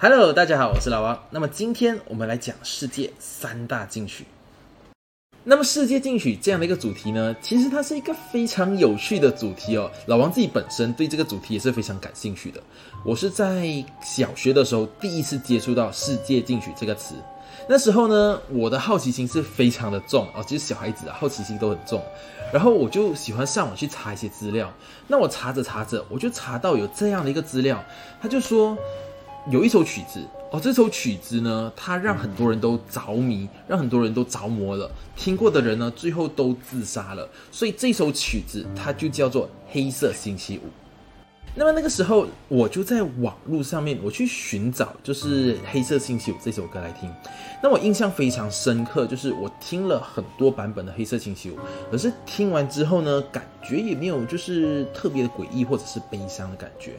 Hello，大家好，我是老王。那么今天我们来讲世界三大禁曲。那么世界禁曲这样的一个主题呢，其实它是一个非常有趣的主题哦。老王自己本身对这个主题也是非常感兴趣的。我是在小学的时候第一次接触到世界禁曲这个词。那时候呢，我的好奇心是非常的重哦，其实小孩子啊，好奇心都很重。然后我就喜欢上网去查一些资料。那我查着查着，我就查到有这样的一个资料，他就说有一首曲子哦，这首曲子呢，它让很多人都着迷，让很多人都着魔了。听过的人呢，最后都自杀了。所以这首曲子它就叫做《黑色星期五》。那么那个时候，我就在网络上面我去寻找，就是《黑色星期五》这首歌来听。那我印象非常深刻，就是我听了很多版本的《黑色星期五》，可是听完之后呢，感觉也没有就是特别的诡异或者是悲伤的感觉。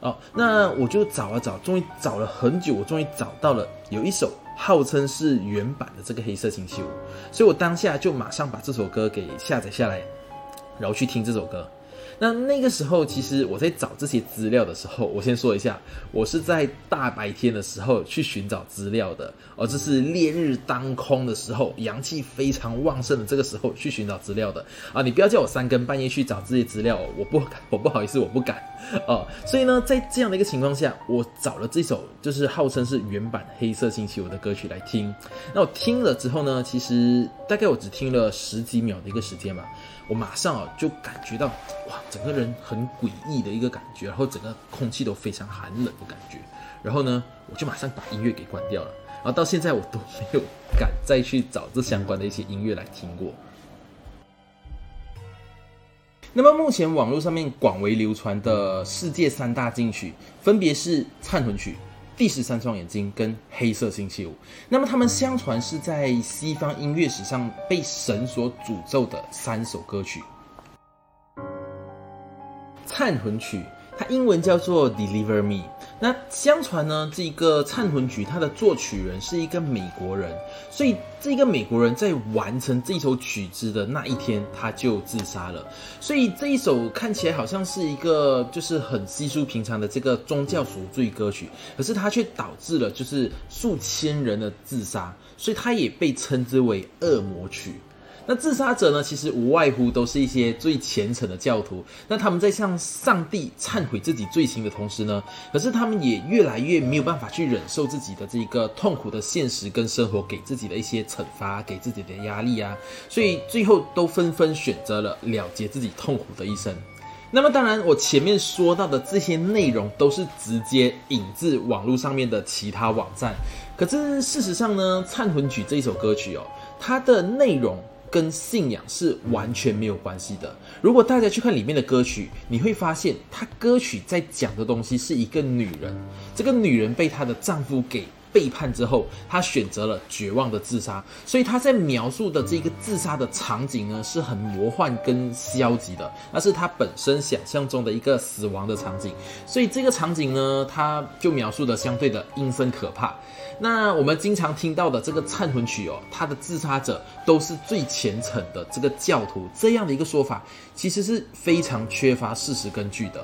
哦，那我就找啊找，终于找了很久，我终于找到了有一首号称是原版的这个《黑色星期五》，所以我当下就马上把这首歌给下载下来，然后去听这首歌。那那个时候，其实我在找这些资料的时候，我先说一下，我是在大白天的时候去寻找资料的，哦，这是烈日当空的时候，阳气非常旺盛的这个时候去寻找资料的啊！你不要叫我三更半夜去找这些资料，我不，我不好意思，我不敢哦。所以呢，在这样的一个情况下，我找了这首就是号称是原版《黑色星期五》的歌曲来听。那我听了之后呢，其实大概我只听了十几秒的一个时间吧。我马上啊就感觉到哇，整个人很诡异的一个感觉，然后整个空气都非常寒冷的感觉。然后呢，我就马上把音乐给关掉了。然后到现在我都没有敢再去找这相关的一些音乐来听过。那么目前网络上面广为流传的世界三大禁曲，分别是《忏魂曲》。第十三双眼睛跟黑色星期五，那么他们相传是在西方音乐史上被神所诅咒的三首歌曲。忏魂曲。它英文叫做 Deliver Me。那相传呢，这个忏魂曲它的作曲人是一个美国人，所以这个美国人在完成这首曲子的那一天，他就自杀了。所以这一首看起来好像是一个就是很稀疏平常的这个宗教赎罪歌曲，可是它却导致了就是数千人的自杀，所以它也被称之为恶魔曲。那自杀者呢？其实无外乎都是一些最虔诚的教徒。那他们在向上帝忏悔自己罪行的同时呢，可是他们也越来越没有办法去忍受自己的这个痛苦的现实跟生活给自己的一些惩罚，给自己的压力啊，所以最后都纷纷选择了了结自己痛苦的一生。那么当然，我前面说到的这些内容都是直接引自网络上面的其他网站。可是事实上呢，《忏魂曲》这一首歌曲哦，它的内容。跟信仰是完全没有关系的。如果大家去看里面的歌曲，你会发现，他歌曲在讲的东西是一个女人，这个女人被她的丈夫给背叛之后，她选择了绝望的自杀。所以她在描述的这个自杀的场景呢，是很魔幻跟消极的，那是她本身想象中的一个死亡的场景。所以这个场景呢，她就描述的相对的阴森可怕。那我们经常听到的这个忏魂曲哦，它的自杀者都是最虔诚的这个教徒，这样的一个说法其实是非常缺乏事实根据的。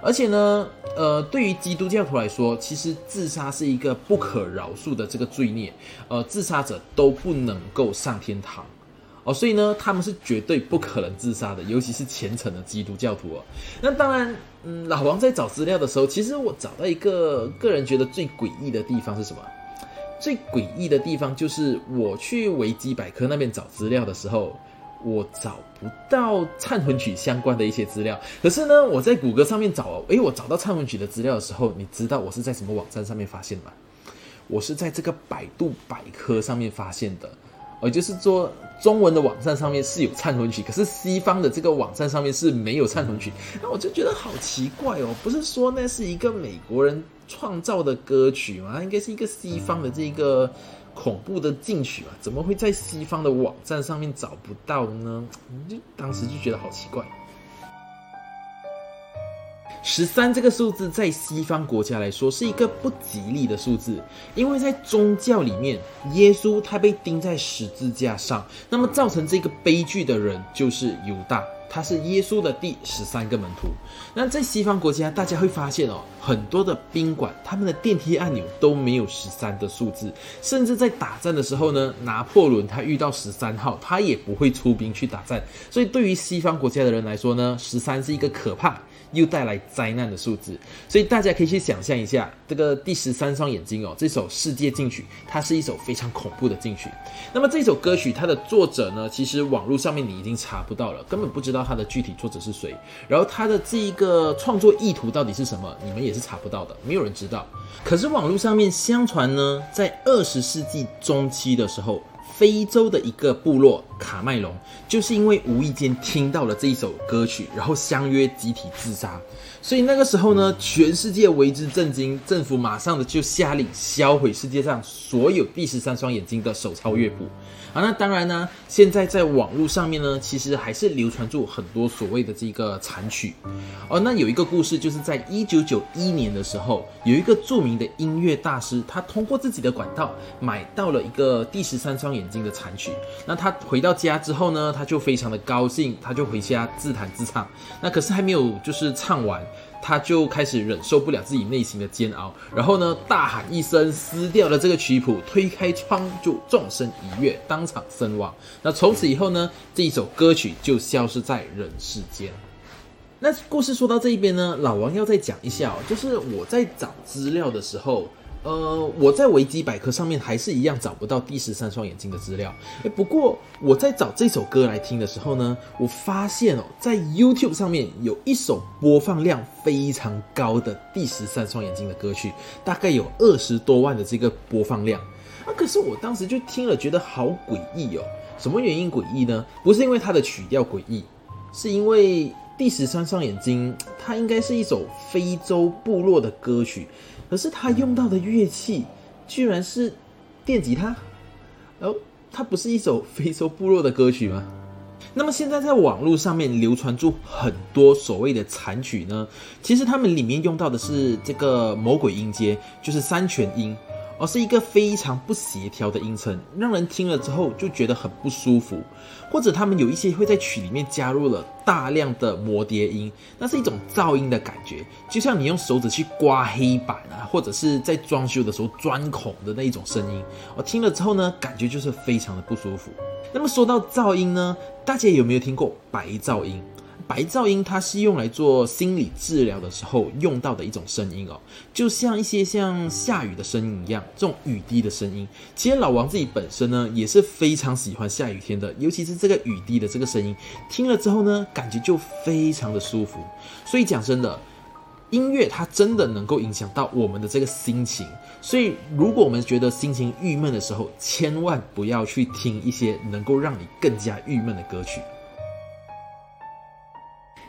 而且呢，呃，对于基督教徒来说，其实自杀是一个不可饶恕的这个罪孽，呃，自杀者都不能够上天堂哦，所以呢，他们是绝对不可能自杀的，尤其是虔诚的基督教徒哦。那当然，嗯，老王在找资料的时候，其实我找到一个个人觉得最诡异的地方是什么？最诡异的地方就是我去维基百科那边找资料的时候，我找不到忏魂曲相关的一些资料。可是呢，我在谷歌上面找，诶，我找到忏魂曲的资料的时候，你知道我是在什么网站上面发现吗？我是在这个百度百科上面发现的，呃，就是说中文的网站上面是有忏魂曲，可是西方的这个网站上面是没有忏魂曲。那我就觉得好奇怪哦，不是说那是一个美国人。创造的歌曲嘛，应该是一个西方的这个恐怖的禁曲吧？怎么会在西方的网站上面找不到呢？就当时就觉得好奇怪。十三这个数字在西方国家来说是一个不吉利的数字，因为在宗教里面，耶稣他被钉在十字架上，那么造成这个悲剧的人就是犹大。他是耶稣的第十三个门徒。那在西方国家，大家会发现哦，很多的宾馆他们的电梯按钮都没有十三的数字，甚至在打战的时候呢，拿破仑他遇到十三号，他也不会出兵去打战。所以对于西方国家的人来说呢，十三是一个可怕。又带来灾难的数字，所以大家可以去想象一下，这个第十三双眼睛哦，这首世界禁曲，它是一首非常恐怖的禁曲。那么这首歌曲它的作者呢，其实网络上面你已经查不到了，根本不知道他的具体作者是谁。然后他的这一个创作意图到底是什么，你们也是查不到的，没有人知道。可是网络上面相传呢，在二十世纪中期的时候。非洲的一个部落卡麦隆，就是因为无意间听到了这一首歌曲，然后相约集体自杀。所以那个时候呢，全世界为之震惊，政府马上的就下令销毁世界上所有第十三双眼睛的手抄乐谱。啊，那当然呢，现在在网络上面呢，其实还是流传住很多所谓的这个残曲。哦，那有一个故事，就是在一九九一年的时候，有一个著名的音乐大师，他通过自己的管道买到了一个第十三双眼睛的残曲。那他回到家之后呢，他就非常的高兴，他就回家自弹自唱。那可是还没有就是唱完。他就开始忍受不了自己内心的煎熬，然后呢，大喊一声，撕掉了这个曲谱，推开窗就纵身一跃，当场身亡。那从此以后呢，这一首歌曲就消失在人世间。那故事说到这一边呢，老王要再讲一下哦，就是我在找资料的时候。呃，我在维基百科上面还是一样找不到第十三双眼睛的资料。哎，不过我在找这首歌来听的时候呢，我发现哦，在 YouTube 上面有一首播放量非常高的第十三双眼睛的歌曲，大概有二十多万的这个播放量。啊，可是我当时就听了，觉得好诡异哦。什么原因诡异呢？不是因为它的曲调诡异，是因为第十三双眼睛它应该是一首非洲部落的歌曲。可是他用到的乐器居然是电吉他，哦，它不是一首非洲部落的歌曲吗？那么现在在网络上面流传出很多所谓的残曲呢，其实他们里面用到的是这个魔鬼音阶，就是三全音。而是一个非常不协调的音程，让人听了之后就觉得很不舒服。或者他们有一些会在曲里面加入了大量的摩碟音，那是一种噪音的感觉，就像你用手指去刮黑板啊，或者是在装修的时候钻孔的那一种声音。我听了之后呢，感觉就是非常的不舒服。那么说到噪音呢，大家有没有听过白噪音？白噪音，它是用来做心理治疗的时候用到的一种声音哦，就像一些像下雨的声音一样，这种雨滴的声音。其实老王自己本身呢也是非常喜欢下雨天的，尤其是这个雨滴的这个声音，听了之后呢，感觉就非常的舒服。所以讲真的，音乐它真的能够影响到我们的这个心情。所以如果我们觉得心情郁闷的时候，千万不要去听一些能够让你更加郁闷的歌曲。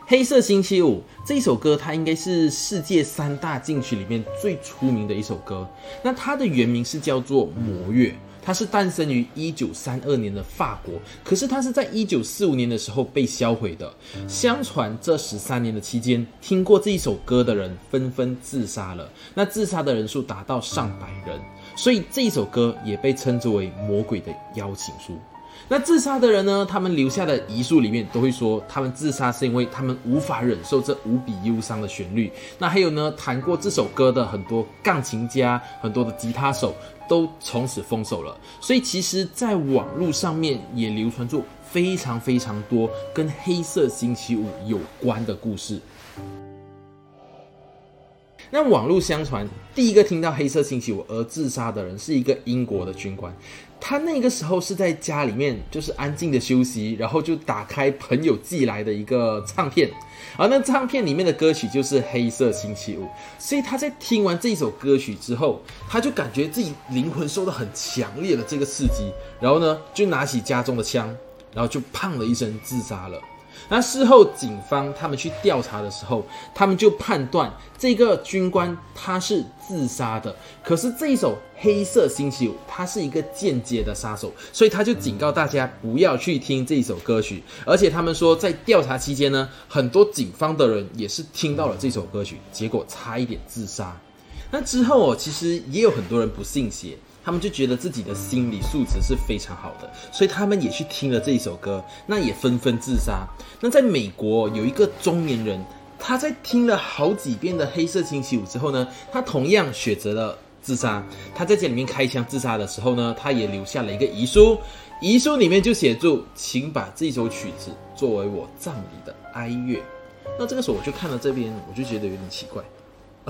黑色星期五这一首歌，它应该是世界三大禁曲里面最出名的一首歌。那它的原名是叫做《魔月》，它是诞生于一九三二年的法国，可是它是在一九四五年的时候被销毁的。相传这十三年的期间，听过这一首歌的人纷纷自杀了，那自杀的人数达到上百人，所以这一首歌也被称之为“魔鬼的邀请书”。那自杀的人呢？他们留下的遗书里面都会说，他们自杀是因为他们无法忍受这无比忧伤的旋律。那还有呢，弹过这首歌的很多钢琴家、很多的吉他手都从此封手了。所以，其实，在网络上面也流传出非常非常多跟黑色星期五有关的故事。那网络相传，第一个听到黑色星期五而自杀的人是一个英国的军官。他那个时候是在家里面，就是安静的休息，然后就打开朋友寄来的一个唱片，而那唱片里面的歌曲就是《黑色星期五》，所以他在听完这首歌曲之后，他就感觉自己灵魂受到很强烈的这个刺激，然后呢，就拿起家中的枪，然后就砰的一声自杀了。那事后，警方他们去调查的时候，他们就判断这个军官他是自杀的。可是这一首《黑色星期五》，他是一个间接的杀手，所以他就警告大家不要去听这首歌曲。而且他们说，在调查期间呢，很多警方的人也是听到了这首歌曲，结果差一点自杀。那之后哦，其实也有很多人不信邪，他们就觉得自己的心理素质是非常好的，所以他们也去听了这一首歌，那也纷纷自杀。那在美国有一个中年人，他在听了好几遍的《黑色星期五》之后呢，他同样选择了自杀。他在家里面开枪自杀的时候呢，他也留下了一个遗书，遗书里面就写住：“请把这首曲子作为我葬礼的哀乐。”那这个时候我就看到这边，我就觉得有点奇怪。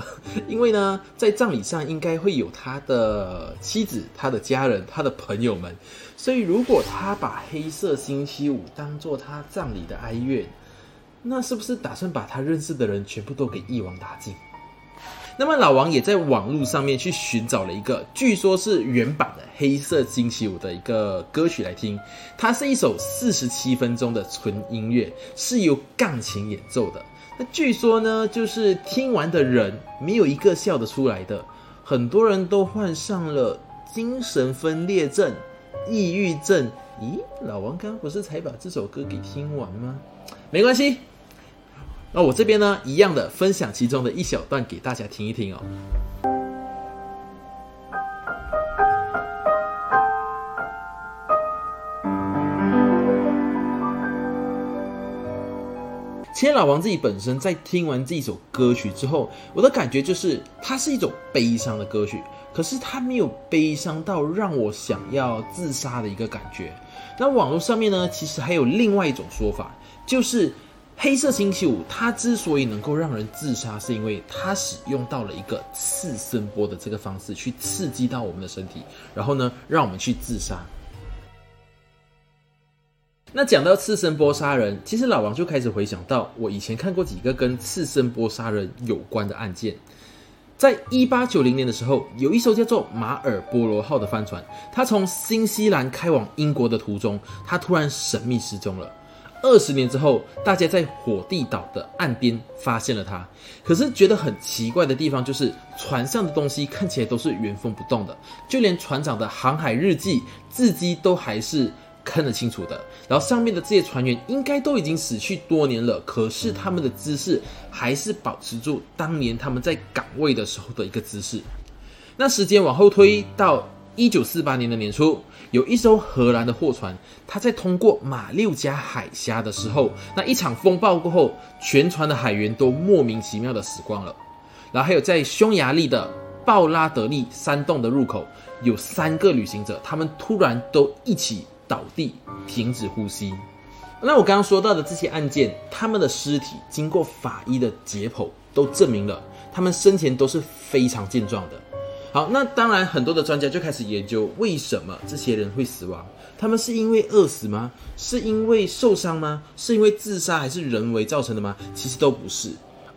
因为呢，在葬礼上应该会有他的妻子、他的家人、他的朋友们，所以如果他把《黑色星期五》当做他葬礼的哀乐，那是不是打算把他认识的人全部都给一网打尽？那么老王也在网络上面去寻找了一个，据说是原版的《黑色星期五》的一个歌曲来听，它是一首四十七分钟的纯音乐，是由钢琴演奏的。那据说呢，就是听完的人没有一个笑得出来的，很多人都患上了精神分裂症、抑郁症。咦，老王刚不是才把这首歌给听完吗？没关系，那我这边呢，一样的分享其中的一小段给大家听一听哦。其实老王自己本身在听完这一首歌曲之后，我的感觉就是，它是一种悲伤的歌曲，可是它没有悲伤到让我想要自杀的一个感觉。那网络上面呢，其实还有另外一种说法，就是黑色星期五它之所以能够让人自杀，是因为它使用到了一个次声波的这个方式去刺激到我们的身体，然后呢，让我们去自杀。那讲到次声波杀人，其实老王就开始回想到我以前看过几个跟次声波杀人有关的案件。在一八九零年的时候，有一艘叫做马尔波罗号的帆船，它从新西兰开往英国的途中，它突然神秘失踪了。二十年之后，大家在火地岛的岸边发现了它，可是觉得很奇怪的地方就是，船上的东西看起来都是原封不动的，就连船长的航海日记字迹都还是。看得清楚的，然后上面的这些船员应该都已经死去多年了，可是他们的姿势还是保持住当年他们在岗位的时候的一个姿势。那时间往后推到一九四八年的年初，有一艘荷兰的货船，它在通过马六甲海峡的时候，那一场风暴过后，全船的海员都莫名其妙的死光了。然后还有在匈牙利的鲍拉德利山洞的入口，有三个旅行者，他们突然都一起。倒地，停止呼吸。那我刚刚说到的这些案件，他们的尸体经过法医的解剖，都证明了他们生前都是非常健壮的。好，那当然很多的专家就开始研究，为什么这些人会死亡？他们是因为饿死吗？是因为受伤吗？是因为自杀还是人为造成的吗？其实都不是。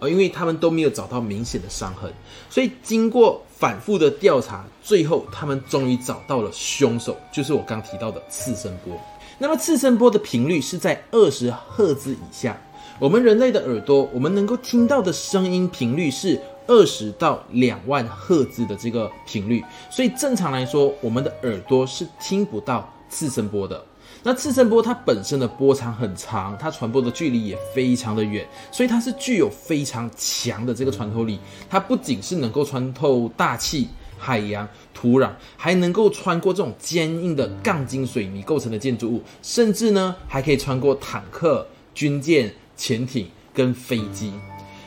因为他们都没有找到明显的伤痕，所以经过反复的调查，最后他们终于找到了凶手，就是我刚提到的次声波。那么次声波的频率是在二十赫兹以下。我们人类的耳朵，我们能够听到的声音频率是二十到两万赫兹的这个频率，所以正常来说，我们的耳朵是听不到次声波的。那次声波它本身的波长很长，它传播的距离也非常的远，所以它是具有非常强的这个穿透力。它不仅是能够穿透大气、海洋、土壤，还能够穿过这种坚硬的钢筋水泥构成的建筑物，甚至呢还可以穿过坦克、军舰、潜艇跟飞机。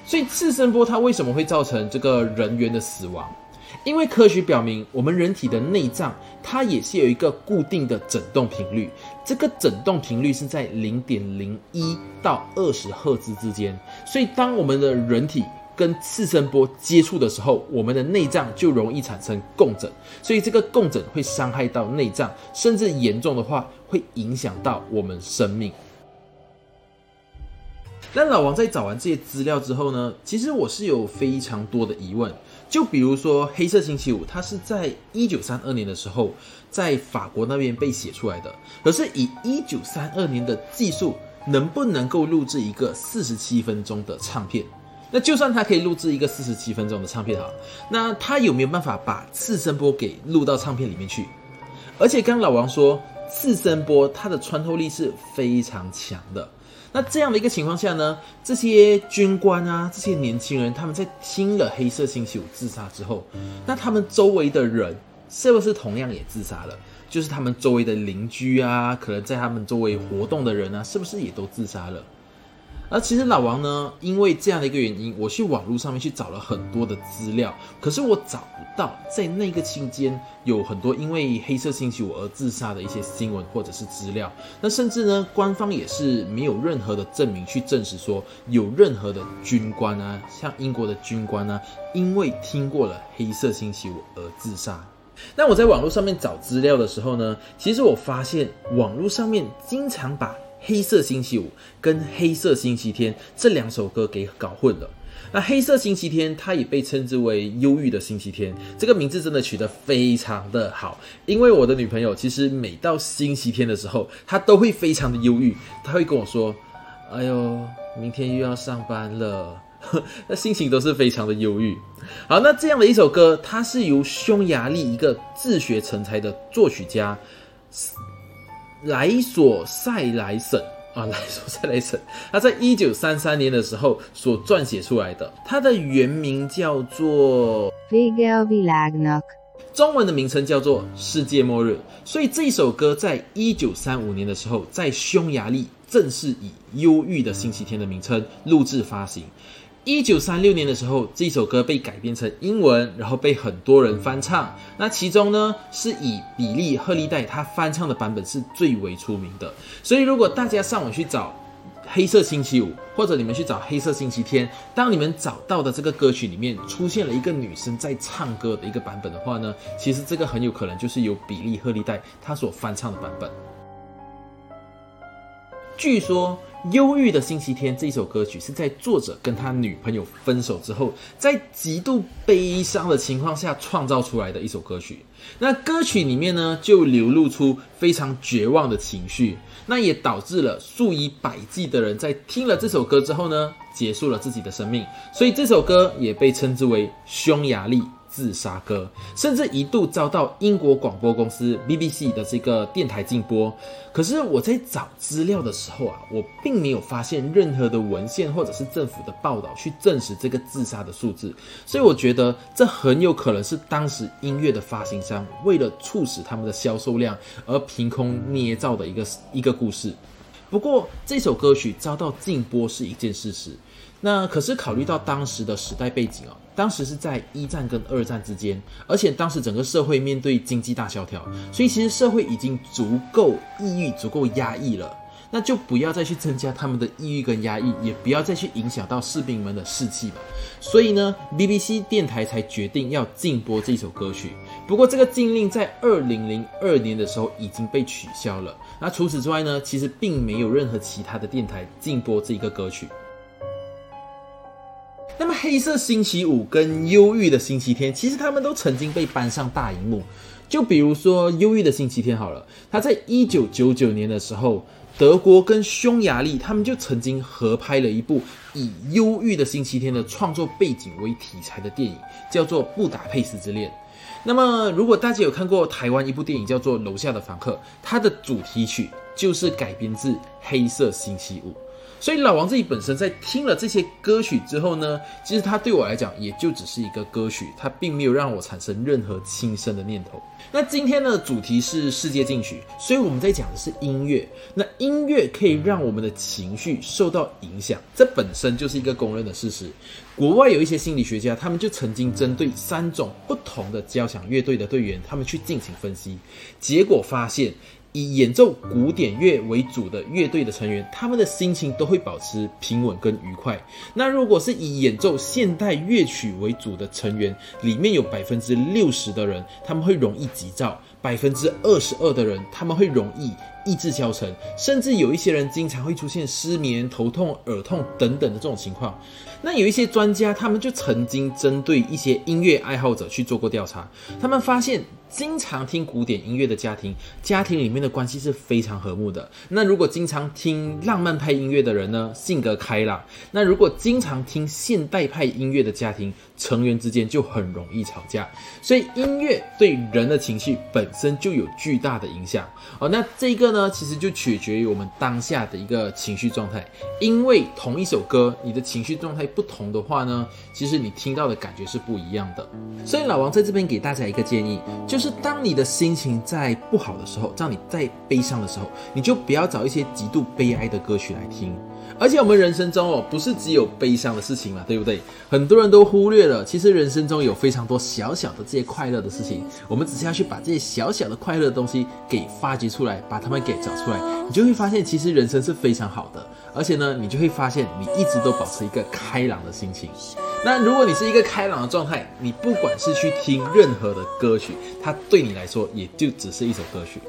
所以次声波它为什么会造成这个人员的死亡？因为科学表明，我们人体的内脏它也是有一个固定的振动频率，这个振动频率是在零点零一到二十赫兹之间。所以，当我们的人体跟次声波接触的时候，我们的内脏就容易产生共振，所以这个共振会伤害到内脏，甚至严重的话会影响到我们生命。那老王在找完这些资料之后呢，其实我是有非常多的疑问。就比如说《黑色星期五》，它是在一九三二年的时候在法国那边被写出来的。可是以一九三二年的技术，能不能够录制一个四十七分钟的唱片？那就算它可以录制一个四十七分钟的唱片哈，那它有没有办法把次声波给录到唱片里面去？而且刚老王说，次声波它的穿透力是非常强的。那这样的一个情况下呢，这些军官啊，这些年轻人，他们在听了《黑色星期五》自杀之后，那他们周围的人是不是同样也自杀了？就是他们周围的邻居啊，可能在他们周围活动的人啊，是不是也都自杀了？而其实老王呢，因为这样的一个原因，我去网络上面去找了很多的资料，可是我找不到在那个期间有很多因为黑色星期五而自杀的一些新闻或者是资料。那甚至呢，官方也是没有任何的证明去证实说有任何的军官啊，像英国的军官啊，因为听过了黑色星期五而自杀。那我在网络上面找资料的时候呢，其实我发现网络上面经常把。黑色星期五跟黑色星期天这两首歌给搞混了。那黑色星期天，它也被称之为忧郁的星期天，这个名字真的取得非常的好。因为我的女朋友其实每到星期天的时候，她都会非常的忧郁，她会跟我说：“哎呦，明天又要上班了。”那心情都是非常的忧郁。好，那这样的一首歌，它是由匈牙利一个自学成才的作曲家。莱索塞莱省啊，莱索塞莱省，他在一九三三年的时候所撰写出来的，它的原名叫做《Vigil Világunk 中文的名称叫做《世界末日》，所以这首歌在一九三五年的时候，在匈牙利正式以《忧郁的星期天》的名称录制发行。一九三六年的时候，这首歌被改编成英文，然后被很多人翻唱。那其中呢，是以比利·赫利戴他翻唱的版本是最为出名的。所以，如果大家上网去找《黑色星期五》，或者你们去找《黑色星期天》，当你们找到的这个歌曲里面出现了一个女生在唱歌的一个版本的话呢，其实这个很有可能就是由比利·赫利戴他所翻唱的版本。据说。忧郁的星期天这首歌曲是在作者跟他女朋友分手之后，在极度悲伤的情况下创造出来的一首歌曲。那歌曲里面呢，就流露出非常绝望的情绪，那也导致了数以百计的人在听了这首歌之后呢，结束了自己的生命。所以这首歌也被称之为匈牙利。自杀歌，甚至一度遭到英国广播公司 BBC 的这个电台禁播。可是我在找资料的时候啊，我并没有发现任何的文献或者是政府的报道去证实这个自杀的数字。所以我觉得这很有可能是当时音乐的发行商为了促使他们的销售量而凭空捏造的一个一个故事。不过这首歌曲遭到禁播是一件事实。那可是考虑到当时的时代背景哦。当时是在一战跟二战之间，而且当时整个社会面对经济大萧条，所以其实社会已经足够抑郁、足够压抑了。那就不要再去增加他们的抑郁跟压抑，也不要再去影响到士兵们的士气吧。所以呢，BBC 电台才决定要禁播这首歌曲。不过这个禁令在二零零二年的时候已经被取消了。那除此之外呢，其实并没有任何其他的电台禁播这一个歌曲。那么，黑色星期五跟忧郁的星期天，其实他们都曾经被搬上大荧幕。就比如说，忧郁的星期天好了，他在一九九九年的时候，德国跟匈牙利他们就曾经合拍了一部以忧郁的星期天的创作背景为题材的电影，叫做《布达佩斯之恋》。那么，如果大家有看过台湾一部电影叫做《楼下的房客》，它的主题曲就是改编自《黑色星期五》。所以老王自己本身在听了这些歌曲之后呢，其实他对我来讲也就只是一个歌曲，他并没有让我产生任何轻生的念头。那今天的主题是世界禁曲，所以我们在讲的是音乐。那音乐可以让我们的情绪受到影响，这本身就是一个公认的事实。国外有一些心理学家，他们就曾经针对三种不同的交响乐队的队员，他们去进行分析，结果发现。以演奏古典乐为主的乐队的成员，他们的心情都会保持平稳跟愉快。那如果是以演奏现代乐曲为主的成员，里面有百分之六十的人，他们会容易急躁；百分之二十二的人，他们会容易意志消沉，甚至有一些人经常会出现失眠、头痛、耳痛等等的这种情况。那有一些专家，他们就曾经针对一些音乐爱好者去做过调查，他们发现。经常听古典音乐的家庭，家庭里面的关系是非常和睦的。那如果经常听浪漫派音乐的人呢，性格开朗；那如果经常听现代派音乐的家庭，成员之间就很容易吵架。所以音乐对人的情绪本身就有巨大的影响哦。那这个呢，其实就取决于我们当下的一个情绪状态。因为同一首歌，你的情绪状态不同的话呢，其实你听到的感觉是不一样的。所以老王在这边给大家一个建议，就。就是当你的心情在不好的时候，当你在悲伤的时候，你就不要找一些极度悲哀的歌曲来听。而且我们人生中哦，不是只有悲伤的事情嘛，对不对？很多人都忽略了，其实人生中有非常多小小的这些快乐的事情，我们只是要去把这些小小的快乐的东西给发掘出来，把它们给找出来，你就会发现，其实人生是非常好的。而且呢，你就会发现，你一直都保持一个开朗的心情。那如果你是一个开朗的状态，你不管是去听任何的歌曲，它对你来说也就只是一首歌曲。